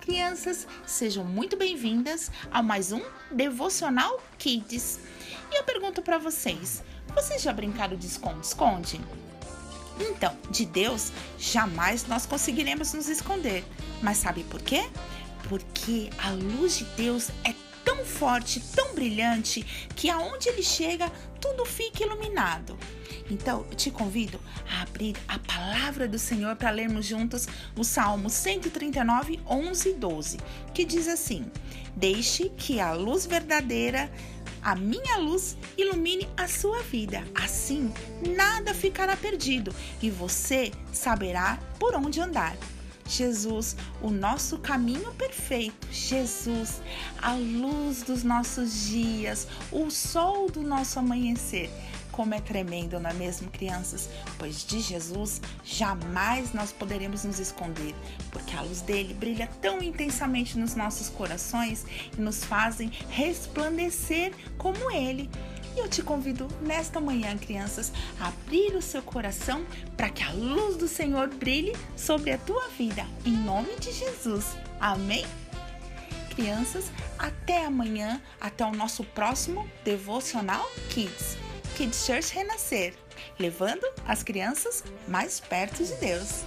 crianças! Sejam muito bem-vindas a mais um Devocional Kids. E eu pergunto para vocês: vocês já brincaram de esconde-esconde? Então, de Deus, jamais nós conseguiremos nos esconder. Mas sabe por quê? Porque a luz de Deus é tão forte, tão brilhante, que aonde ele chega, tudo fica iluminado. Então, eu te convido a abrir a palavra do Senhor para lermos juntos o Salmo 139, 11 e 12, que diz assim: Deixe que a luz verdadeira, a minha luz, ilumine a sua vida. Assim, nada ficará perdido e você saberá por onde andar. Jesus, o nosso caminho perfeito, Jesus, a luz dos nossos dias, o sol do nosso amanhecer. Como é tremendo, não é mesmo, crianças? Pois de Jesus jamais nós poderemos nos esconder, porque a luz dele brilha tão intensamente nos nossos corações e nos fazem resplandecer como ele. E eu te convido nesta manhã, crianças, a abrir o seu coração para que a luz do Senhor brilhe sobre a tua vida, em nome de Jesus. Amém? Crianças, até amanhã, até o nosso próximo Devocional Kids. Kids Church Renascer, levando as crianças mais perto de Deus.